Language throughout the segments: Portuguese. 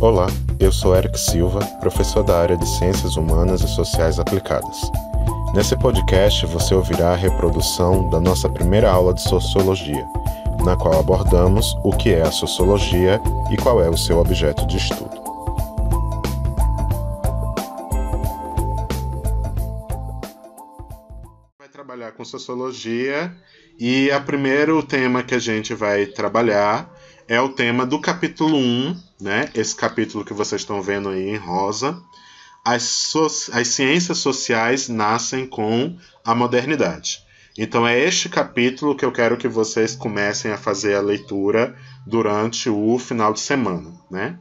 Olá, eu sou Eric Silva, professor da área de Ciências Humanas e Sociais Aplicadas. Nesse podcast você ouvirá a reprodução da nossa primeira aula de Sociologia, na qual abordamos o que é a sociologia e qual é o seu objeto de estudo. Vai trabalhar com sociologia e o primeiro tema que a gente vai trabalhar é o tema do capítulo 1, né? Esse capítulo que vocês estão vendo aí em rosa. As, so as ciências sociais nascem com a modernidade. Então é este capítulo que eu quero que vocês comecem a fazer a leitura durante o final de semana, né?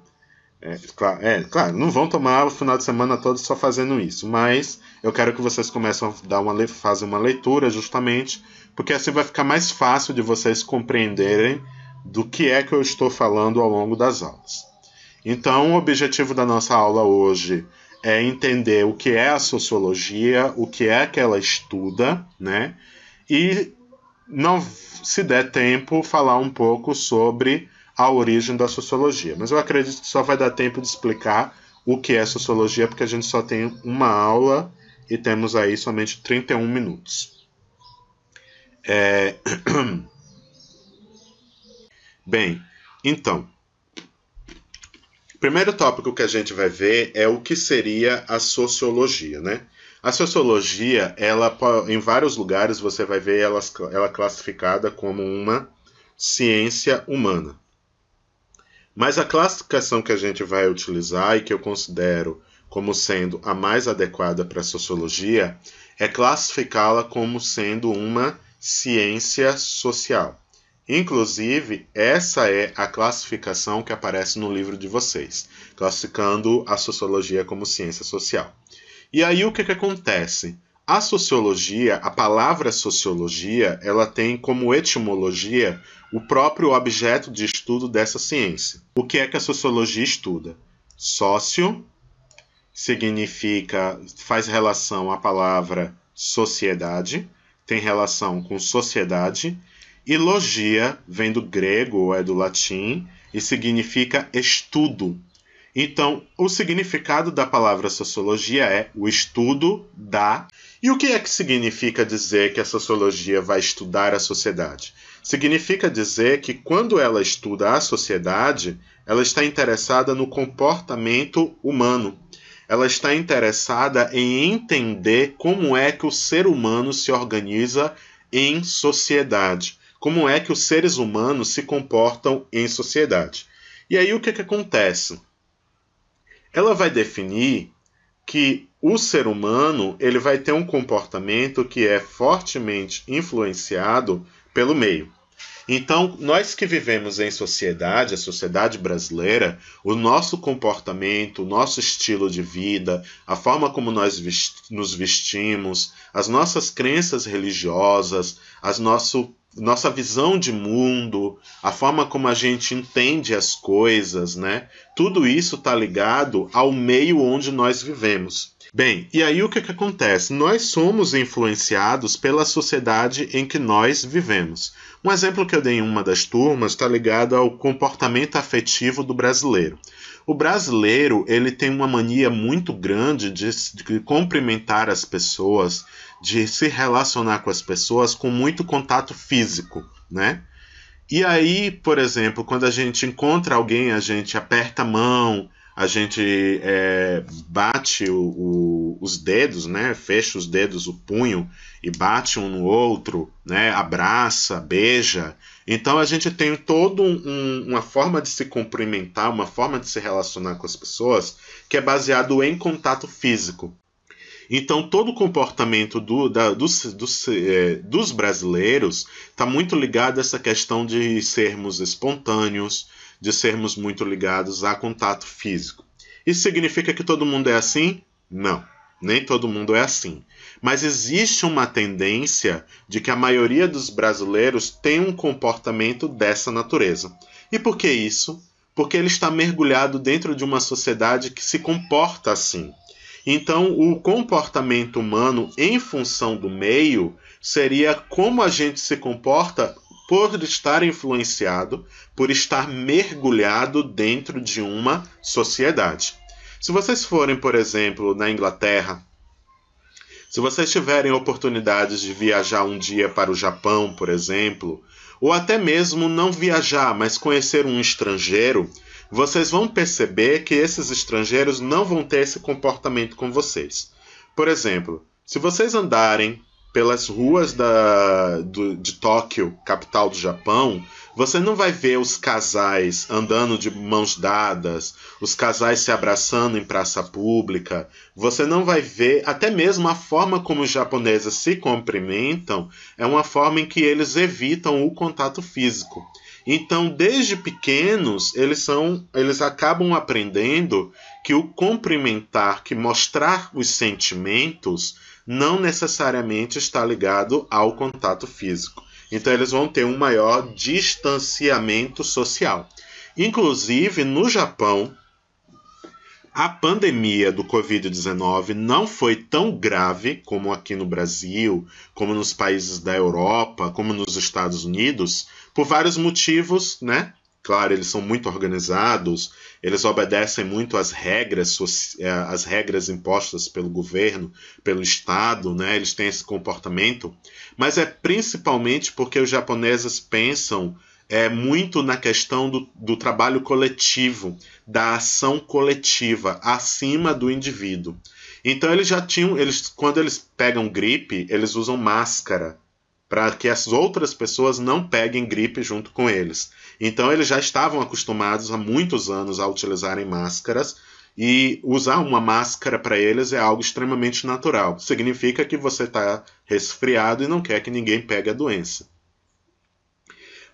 É claro, é, claro, não vão tomar o final de semana todo só fazendo isso, mas eu quero que vocês comecem a dar uma, fazer uma leitura justamente, porque assim vai ficar mais fácil de vocês compreenderem do que é que eu estou falando ao longo das aulas. Então, o objetivo da nossa aula hoje é entender o que é a sociologia, o que é que ela estuda, né? E não se der tempo falar um pouco sobre a origem da sociologia. Mas eu acredito que só vai dar tempo de explicar o que é sociologia, porque a gente só tem uma aula e temos aí somente 31 minutos. É... Bem, então, o primeiro tópico que a gente vai ver é o que seria a sociologia, né? A sociologia, ela em vários lugares você vai ver ela, ela classificada como uma ciência humana. Mas a classificação que a gente vai utilizar e que eu considero como sendo a mais adequada para a sociologia é classificá-la como sendo uma ciência social. Inclusive, essa é a classificação que aparece no livro de vocês, classificando a sociologia como ciência social. E aí o que, que acontece? A sociologia, a palavra sociologia, ela tem como etimologia o próprio objeto de estudo dessa ciência. O que é que a sociologia estuda? Sócio significa, faz relação à palavra sociedade, tem relação com sociedade e logia vem do grego ou é do latim e significa estudo. Então, o significado da palavra sociologia é o estudo da. E o que é que significa dizer que a sociologia vai estudar a sociedade? Significa dizer que quando ela estuda a sociedade, ela está interessada no comportamento humano. Ela está interessada em entender como é que o ser humano se organiza em sociedade como é que os seres humanos se comportam em sociedade. E aí o que, que acontece? Ela vai definir que o ser humano ele vai ter um comportamento que é fortemente influenciado pelo meio. Então, nós que vivemos em sociedade, a sociedade brasileira, o nosso comportamento, o nosso estilo de vida, a forma como nós nos vestimos, as nossas crenças religiosas, as nosso nossa visão de mundo, a forma como a gente entende as coisas, né? Tudo isso está ligado ao meio onde nós vivemos. Bem, e aí o que, que acontece? Nós somos influenciados pela sociedade em que nós vivemos. Um exemplo que eu dei em uma das turmas está ligado ao comportamento afetivo do brasileiro. O brasileiro ele tem uma mania muito grande de, de cumprimentar as pessoas, de se relacionar com as pessoas com muito contato físico, né? E aí, por exemplo, quando a gente encontra alguém, a gente aperta a mão, a gente é, bate o, o, os dedos, né? Fecha os dedos, o punho e bate um no outro, né? Abraça, beija. Então a gente tem toda um, uma forma de se cumprimentar, uma forma de se relacionar com as pessoas que é baseado em contato físico. Então, todo o comportamento do, da, dos, dos, é, dos brasileiros está muito ligado a essa questão de sermos espontâneos, de sermos muito ligados a contato físico. Isso significa que todo mundo é assim? Não, nem todo mundo é assim. Mas existe uma tendência de que a maioria dos brasileiros tem um comportamento dessa natureza. E por que isso? Porque ele está mergulhado dentro de uma sociedade que se comporta assim. Então, o comportamento humano em função do meio seria como a gente se comporta por estar influenciado, por estar mergulhado dentro de uma sociedade. Se vocês forem, por exemplo, na Inglaterra, se vocês tiverem oportunidades de viajar um dia para o Japão, por exemplo, ou até mesmo não viajar, mas conhecer um estrangeiro, vocês vão perceber que esses estrangeiros não vão ter esse comportamento com vocês. Por exemplo, se vocês andarem pelas ruas da, do, de Tóquio, capital do Japão, você não vai ver os casais andando de mãos dadas, os casais se abraçando em praça pública. Você não vai ver, até mesmo a forma como os japoneses se cumprimentam é uma forma em que eles evitam o contato físico. Então, desde pequenos, eles são, eles acabam aprendendo que o cumprimentar, que mostrar os sentimentos, não necessariamente está ligado ao contato físico. Então eles vão ter um maior distanciamento social. Inclusive no Japão, a pandemia do Covid-19 não foi tão grave como aqui no Brasil, como nos países da Europa, como nos Estados Unidos, por vários motivos, né? Claro, eles são muito organizados, eles obedecem muito às regras, eh, às regras impostas pelo governo, pelo Estado, né? eles têm esse comportamento, mas é principalmente porque os japoneses pensam é, muito na questão do, do trabalho coletivo, da ação coletiva, acima do indivíduo. Então eles já tinham, eles, quando eles pegam gripe, eles usam máscara para que as outras pessoas não peguem gripe junto com eles. Então eles já estavam acostumados há muitos anos a utilizarem máscaras e usar uma máscara para eles é algo extremamente natural. Significa que você está resfriado e não quer que ninguém pegue a doença.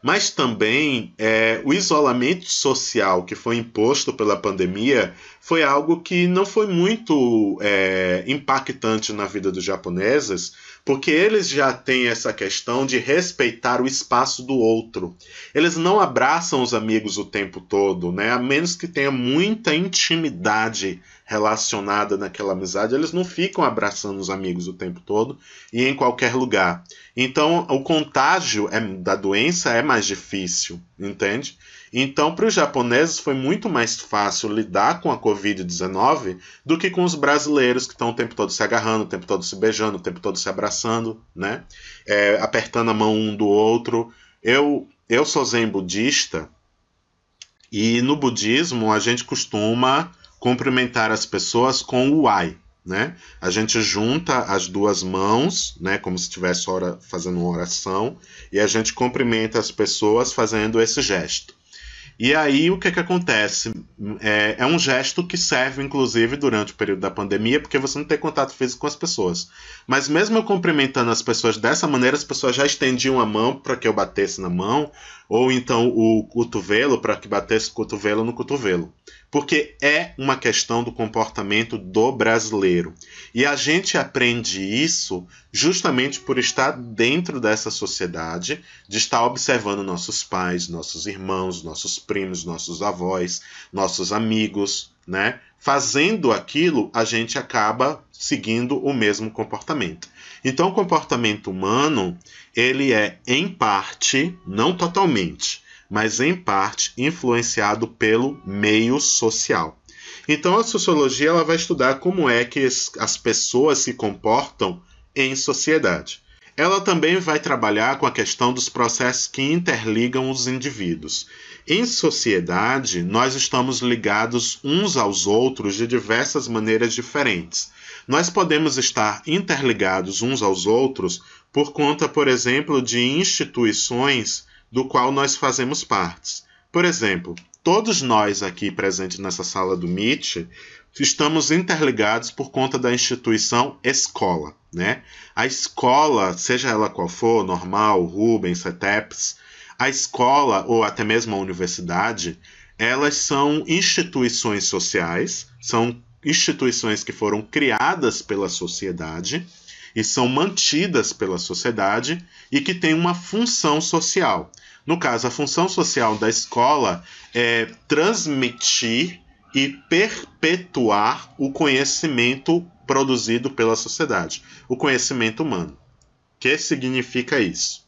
Mas também é, o isolamento social que foi imposto pela pandemia foi algo que não foi muito é, impactante na vida dos japoneses, porque eles já têm essa questão de respeitar o espaço do outro. Eles não abraçam os amigos o tempo todo, né? A menos que tenha muita intimidade relacionada naquela amizade, eles não ficam abraçando os amigos o tempo todo e em qualquer lugar. Então, o contágio é, da doença é mais difícil, entende? Então, para os japoneses foi muito mais fácil lidar com a Covid-19 do que com os brasileiros que estão o tempo todo se agarrando, o tempo todo se beijando, o tempo todo se abraçando, né? É, apertando a mão um do outro. Eu, eu sou zen budista e no budismo a gente costuma cumprimentar as pessoas com o ai, né? A gente junta as duas mãos, né, como se estivesse fazendo uma oração, e a gente cumprimenta as pessoas fazendo esse gesto. E aí o que, que acontece? É, é, um gesto que serve, inclusive, durante o período da pandemia, porque você não tem contato físico com as pessoas. Mas mesmo eu cumprimentando as pessoas dessa maneira, as pessoas já estendiam a mão para que eu batesse na mão, ou então o cotovelo para que batesse o cotovelo no cotovelo porque é uma questão do comportamento do brasileiro. E a gente aprende isso justamente por estar dentro dessa sociedade, de estar observando nossos pais, nossos irmãos, nossos primos, nossos avós, nossos amigos, né? Fazendo aquilo, a gente acaba seguindo o mesmo comportamento. Então, o comportamento humano, ele é em parte, não totalmente, mas em parte influenciado pelo meio social. Então a sociologia ela vai estudar como é que as pessoas se comportam em sociedade. Ela também vai trabalhar com a questão dos processos que interligam os indivíduos. Em sociedade, nós estamos ligados uns aos outros de diversas maneiras diferentes. Nós podemos estar interligados uns aos outros por conta, por exemplo, de instituições do qual nós fazemos partes. Por exemplo, todos nós aqui presentes nessa sala do Meet estamos interligados por conta da instituição escola, né? A escola, seja ela qual for, normal, Rubens, CETEPS, a escola ou até mesmo a universidade, elas são instituições sociais, são instituições que foram criadas pela sociedade e são mantidas pela sociedade e que têm uma função social. No caso, a função social da escola é transmitir e perpetuar o conhecimento produzido pela sociedade, o conhecimento humano. O que significa isso?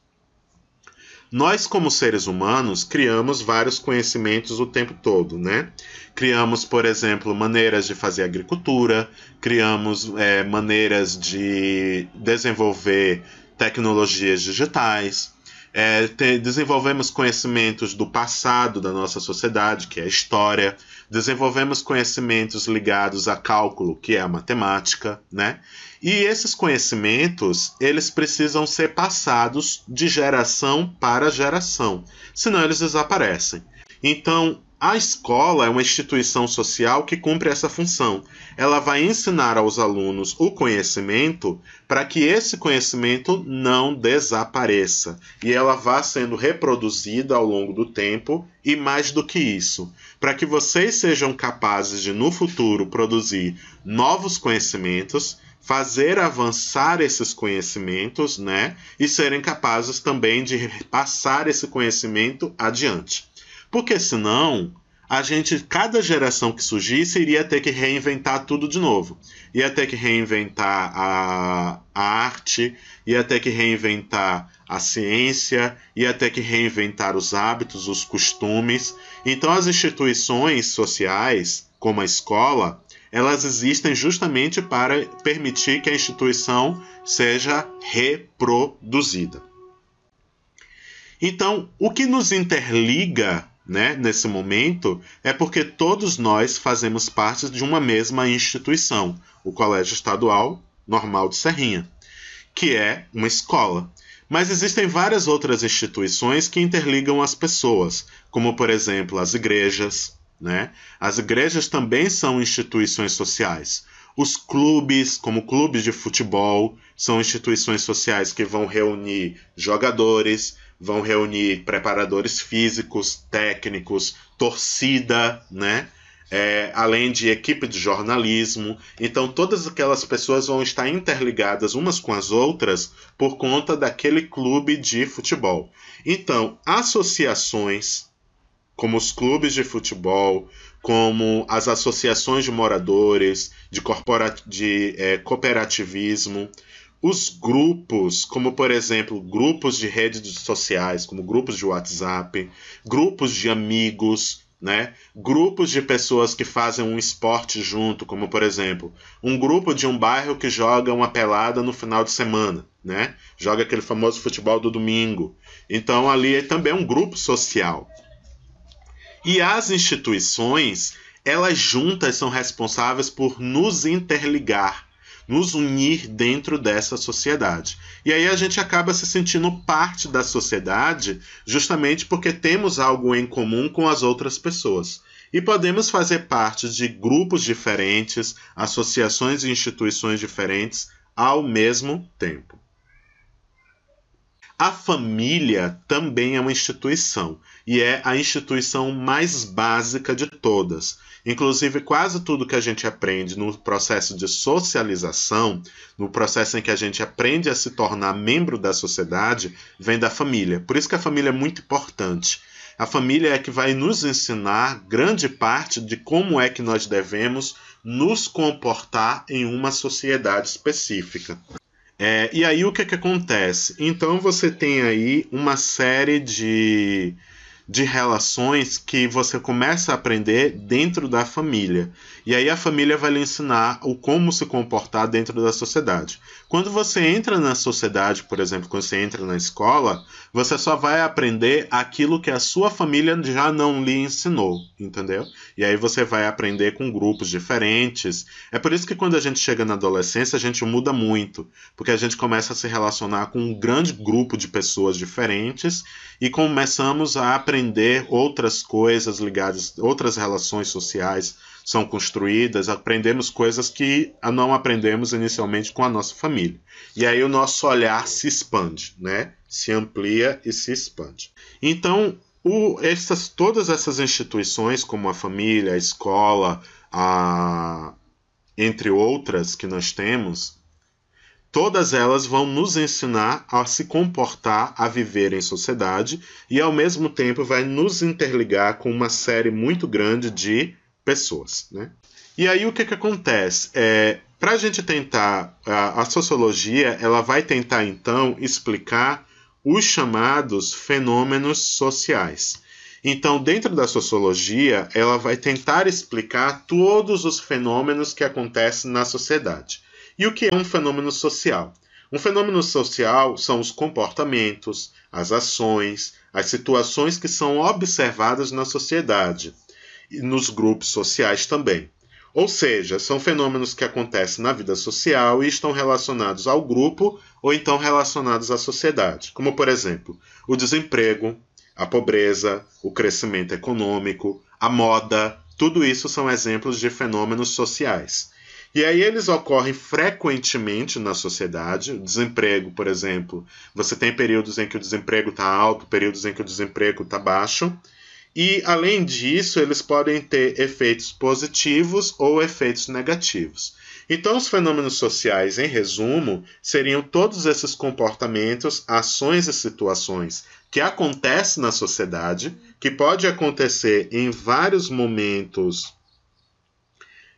Nós, como seres humanos, criamos vários conhecimentos o tempo todo, né? Criamos, por exemplo, maneiras de fazer agricultura, criamos é, maneiras de desenvolver tecnologias digitais, é, te, desenvolvemos conhecimentos do passado da nossa sociedade, que é a história, desenvolvemos conhecimentos ligados a cálculo, que é a matemática, né? E esses conhecimentos, eles precisam ser passados de geração para geração, senão eles desaparecem. Então, a escola é uma instituição social que cumpre essa função. Ela vai ensinar aos alunos o conhecimento para que esse conhecimento não desapareça e ela vá sendo reproduzida ao longo do tempo e mais do que isso, para que vocês sejam capazes de no futuro produzir novos conhecimentos fazer avançar esses conhecimentos, né? E serem capazes também de passar esse conhecimento adiante. Porque senão, a gente, cada geração que surgisse, iria ter que reinventar tudo de novo. Ia ter que reinventar a, a arte, ia ter que reinventar a ciência, ia ter que reinventar os hábitos, os costumes. Então, as instituições sociais, como a escola, elas existem justamente para permitir que a instituição seja reproduzida. Então, o que nos interliga né, nesse momento é porque todos nós fazemos parte de uma mesma instituição, o Colégio Estadual Normal de Serrinha, que é uma escola. Mas existem várias outras instituições que interligam as pessoas, como por exemplo as igrejas, né? As igrejas também são instituições sociais. Os clubes, como clubes de futebol, são instituições sociais que vão reunir jogadores, vão reunir preparadores físicos, técnicos, torcida, né? É, além de equipe de jornalismo. Então, todas aquelas pessoas vão estar interligadas umas com as outras por conta daquele clube de futebol. Então, associações como os clubes de futebol, como as associações de moradores, de, corpora de é, cooperativismo, os grupos, como por exemplo, grupos de redes sociais, como grupos de WhatsApp, grupos de amigos, né? Grupos de pessoas que fazem um esporte junto, como por exemplo, um grupo de um bairro que joga uma pelada no final de semana, né? Joga aquele famoso futebol do domingo. Então ali é também um grupo social. E as instituições, elas juntas são responsáveis por nos interligar, nos unir dentro dessa sociedade. E aí a gente acaba se sentindo parte da sociedade justamente porque temos algo em comum com as outras pessoas. E podemos fazer parte de grupos diferentes, associações e instituições diferentes ao mesmo tempo. A família também é uma instituição e é a instituição mais básica de todas. Inclusive, quase tudo que a gente aprende no processo de socialização, no processo em que a gente aprende a se tornar membro da sociedade, vem da família. Por isso que a família é muito importante. A família é que vai nos ensinar grande parte de como é que nós devemos nos comportar em uma sociedade específica. É, e aí o que, que acontece? Então você tem aí uma série de de relações que você começa a aprender dentro da família. E aí a família vai lhe ensinar o como se comportar dentro da sociedade. Quando você entra na sociedade, por exemplo, quando você entra na escola, você só vai aprender aquilo que a sua família já não lhe ensinou, entendeu? E aí você vai aprender com grupos diferentes. É por isso que quando a gente chega na adolescência, a gente muda muito, porque a gente começa a se relacionar com um grande grupo de pessoas diferentes e começamos a aprender outras coisas ligadas, outras relações sociais são construídas, aprendemos coisas que não aprendemos inicialmente com a nossa família. E aí o nosso olhar se expande, né? Se amplia e se expande. Então, o, essas, todas essas instituições, como a família, a escola, a, entre outras que nós temos, Todas elas vão nos ensinar a se comportar, a viver em sociedade e ao mesmo tempo vai nos interligar com uma série muito grande de pessoas. Né? E aí o que, que acontece? É, Para a gente tentar, a, a sociologia ela vai tentar então explicar os chamados fenômenos sociais. Então, dentro da sociologia, ela vai tentar explicar todos os fenômenos que acontecem na sociedade. E o que é um fenômeno social? Um fenômeno social são os comportamentos, as ações, as situações que são observadas na sociedade e nos grupos sociais também. Ou seja, são fenômenos que acontecem na vida social e estão relacionados ao grupo ou então relacionados à sociedade, como por exemplo, o desemprego, a pobreza, o crescimento econômico, a moda, tudo isso são exemplos de fenômenos sociais. E aí eles ocorrem frequentemente na sociedade. O desemprego, por exemplo, você tem períodos em que o desemprego está alto, períodos em que o desemprego está baixo. E, além disso, eles podem ter efeitos positivos ou efeitos negativos. Então, os fenômenos sociais, em resumo, seriam todos esses comportamentos, ações e situações que acontecem na sociedade, que pode acontecer em vários momentos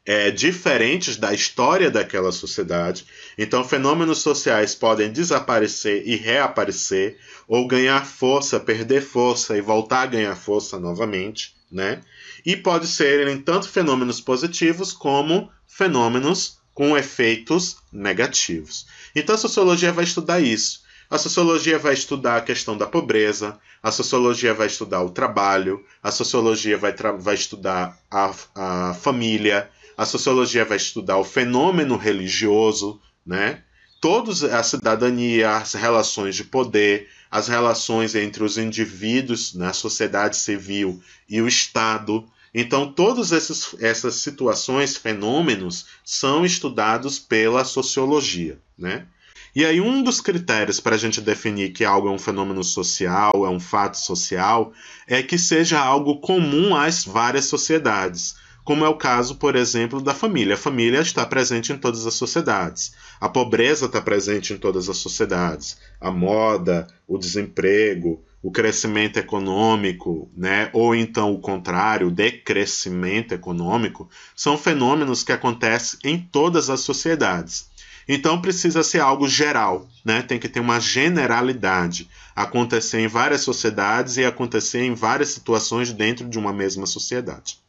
é, diferentes da história daquela sociedade. Então, fenômenos sociais podem desaparecer e reaparecer, ou ganhar força, perder força e voltar a ganhar força novamente, né? E pode serem tanto fenômenos positivos como fenômenos com efeitos negativos. Então, a sociologia vai estudar isso. A sociologia vai estudar a questão da pobreza, a sociologia vai estudar o trabalho, a sociologia vai, vai estudar a, a família, a sociologia vai estudar o fenômeno religioso, né? Todos a cidadania, as relações de poder, as relações entre os indivíduos na sociedade civil e o Estado. Então, todas essas, essas situações, fenômenos, são estudados pela sociologia. Né? E aí, um dos critérios para a gente definir que algo é um fenômeno social, é um fato social, é que seja algo comum às várias sociedades como é o caso, por exemplo, da família. A família está presente em todas as sociedades. A pobreza está presente em todas as sociedades. A moda, o desemprego, o crescimento econômico, né, ou então o contrário, o decrescimento econômico, são fenômenos que acontecem em todas as sociedades. Então precisa ser algo geral, né? Tem que ter uma generalidade, acontecer em várias sociedades e acontecer em várias situações dentro de uma mesma sociedade.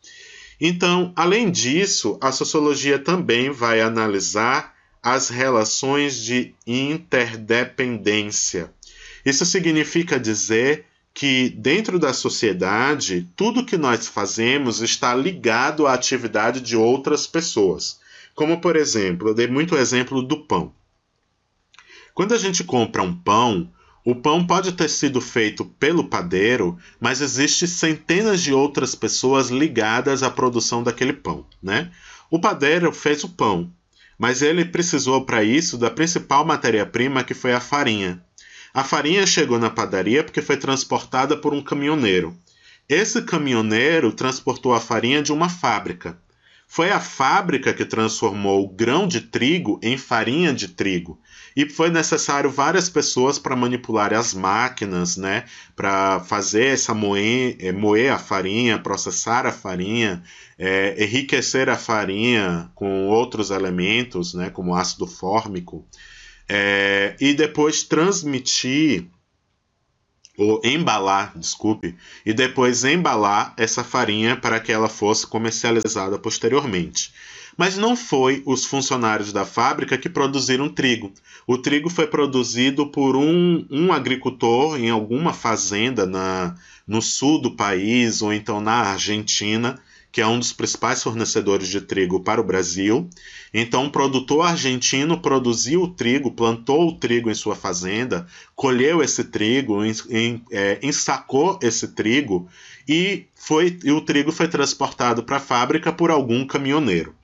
Então, além disso, a sociologia também vai analisar as relações de interdependência. Isso significa dizer que dentro da sociedade, tudo que nós fazemos está ligado à atividade de outras pessoas. Como, por exemplo, eu dei muito exemplo do pão. Quando a gente compra um pão, o pão pode ter sido feito pelo padeiro, mas existe centenas de outras pessoas ligadas à produção daquele pão, né? O padeiro fez o pão, mas ele precisou para isso da principal matéria-prima que foi a farinha. A farinha chegou na padaria porque foi transportada por um caminhoneiro. Esse caminhoneiro transportou a farinha de uma fábrica. Foi a fábrica que transformou o grão de trigo em farinha de trigo. E foi necessário várias pessoas para manipular as máquinas, né, para fazer essa moer, é, moer a farinha, processar a farinha, é, enriquecer a farinha com outros elementos, né, como ácido fórmico, é, e depois transmitir ou embalar, desculpe, e depois embalar essa farinha para que ela fosse comercializada posteriormente. Mas não foi os funcionários da fábrica que produziram trigo. O trigo foi produzido por um, um agricultor em alguma fazenda na, no sul do país ou então na Argentina, que é um dos principais fornecedores de trigo para o Brasil. Então, o produtor argentino produziu o trigo, plantou o trigo em sua fazenda, colheu esse trigo, em, em, é, ensacou esse trigo e, foi, e o trigo foi transportado para a fábrica por algum caminhoneiro.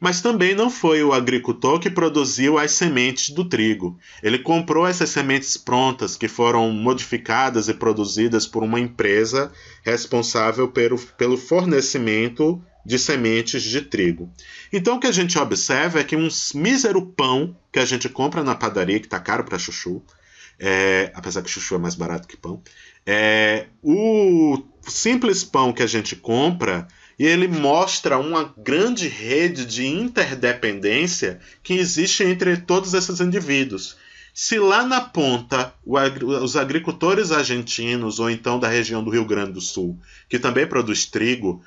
Mas também não foi o agricultor que produziu as sementes do trigo. Ele comprou essas sementes prontas, que foram modificadas e produzidas por uma empresa responsável pelo, pelo fornecimento de sementes de trigo. Então o que a gente observa é que um mísero pão que a gente compra na padaria, que está caro para chuchu, é, apesar que chuchu é mais barato que pão, é, o simples pão que a gente compra e ele mostra uma grande rede de interdependência que existe entre todos esses indivíduos. Se lá na ponta os agricultores argentinos, ou então da região do Rio Grande do Sul, que também produz trigo,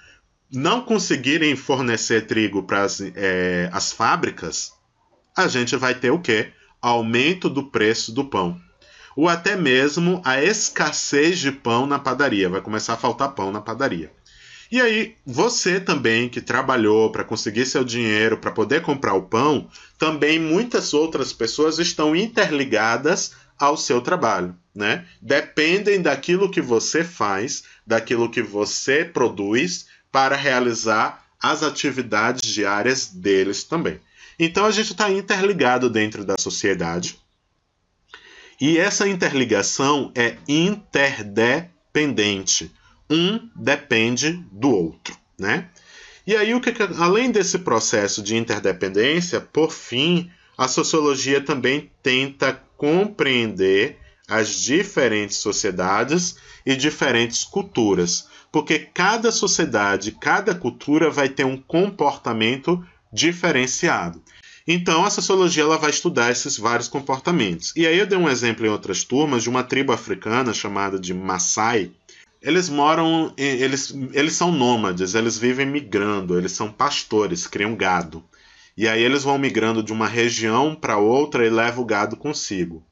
não conseguirem fornecer trigo para as, é, as fábricas, a gente vai ter o quê? Aumento do preço do pão. Ou até mesmo a escassez de pão na padaria. Vai começar a faltar pão na padaria. E aí, você também que trabalhou para conseguir seu dinheiro para poder comprar o pão, também muitas outras pessoas estão interligadas ao seu trabalho, né? Dependem daquilo que você faz, daquilo que você produz para realizar as atividades diárias deles também. Então a gente está interligado dentro da sociedade. E essa interligação é interdependente. Um depende do outro, né? E aí, o que, além desse processo de interdependência, por fim, a sociologia também tenta compreender as diferentes sociedades e diferentes culturas, porque cada sociedade, cada cultura vai ter um comportamento diferenciado. Então, a sociologia ela vai estudar esses vários comportamentos. E aí eu dei um exemplo em outras turmas de uma tribo africana chamada de Maasai. Eles moram, eles, eles são nômades, eles vivem migrando, eles são pastores, criam gado. E aí eles vão migrando de uma região para outra e levam o gado consigo.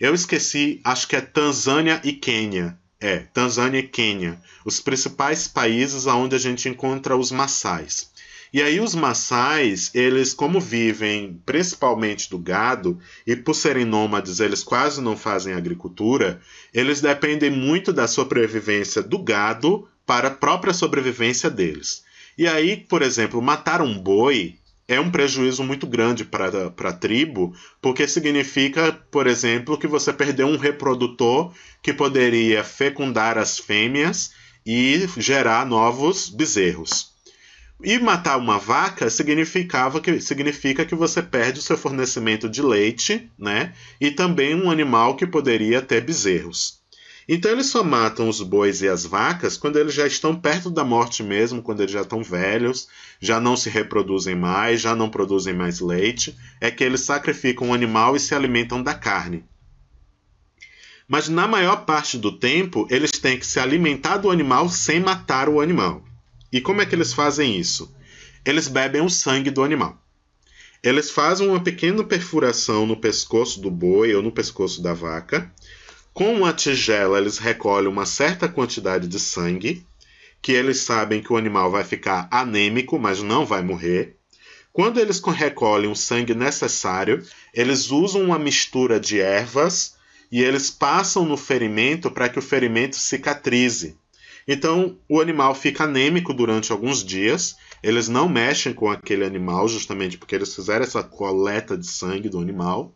Eu esqueci, acho que é Tanzânia e Quênia. É, Tanzânia e Quênia, os principais países onde a gente encontra os maçais. E aí os maçais, eles como vivem principalmente do gado e por serem nômades, eles quase não fazem agricultura, eles dependem muito da sobrevivência do gado para a própria sobrevivência deles. E aí, por exemplo, matar um boi é um prejuízo muito grande para a tribo, porque significa, por exemplo, que você perdeu um reprodutor que poderia fecundar as fêmeas e gerar novos bezerros. E matar uma vaca significava que, significa que você perde o seu fornecimento de leite, né? E também um animal que poderia ter bezerros. Então eles só matam os bois e as vacas quando eles já estão perto da morte mesmo, quando eles já estão velhos, já não se reproduzem mais, já não produzem mais leite, é que eles sacrificam o animal e se alimentam da carne. Mas na maior parte do tempo, eles têm que se alimentar do animal sem matar o animal. E como é que eles fazem isso? Eles bebem o sangue do animal. Eles fazem uma pequena perfuração no pescoço do boi ou no pescoço da vaca com uma tigela, eles recolhem uma certa quantidade de sangue, que eles sabem que o animal vai ficar anêmico, mas não vai morrer. Quando eles recolhem o sangue necessário, eles usam uma mistura de ervas e eles passam no ferimento para que o ferimento cicatrize. Então, o animal fica anêmico durante alguns dias. Eles não mexem com aquele animal, justamente porque eles fizeram essa coleta de sangue do animal.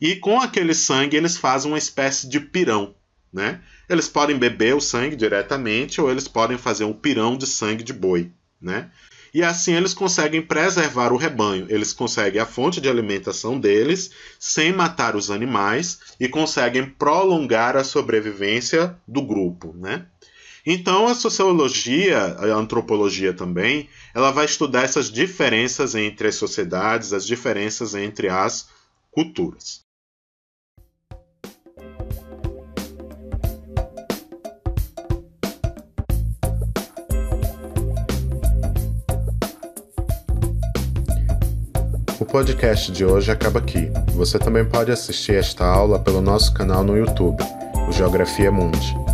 E com aquele sangue eles fazem uma espécie de pirão, né? Eles podem beber o sangue diretamente ou eles podem fazer um pirão de sangue de boi, né? E assim eles conseguem preservar o rebanho, eles conseguem a fonte de alimentação deles sem matar os animais e conseguem prolongar a sobrevivência do grupo, né? Então a sociologia, a antropologia também, ela vai estudar essas diferenças entre as sociedades, as diferenças entre as culturas. O podcast de hoje acaba aqui. Você também pode assistir esta aula pelo nosso canal no YouTube, o Geografia Mundi.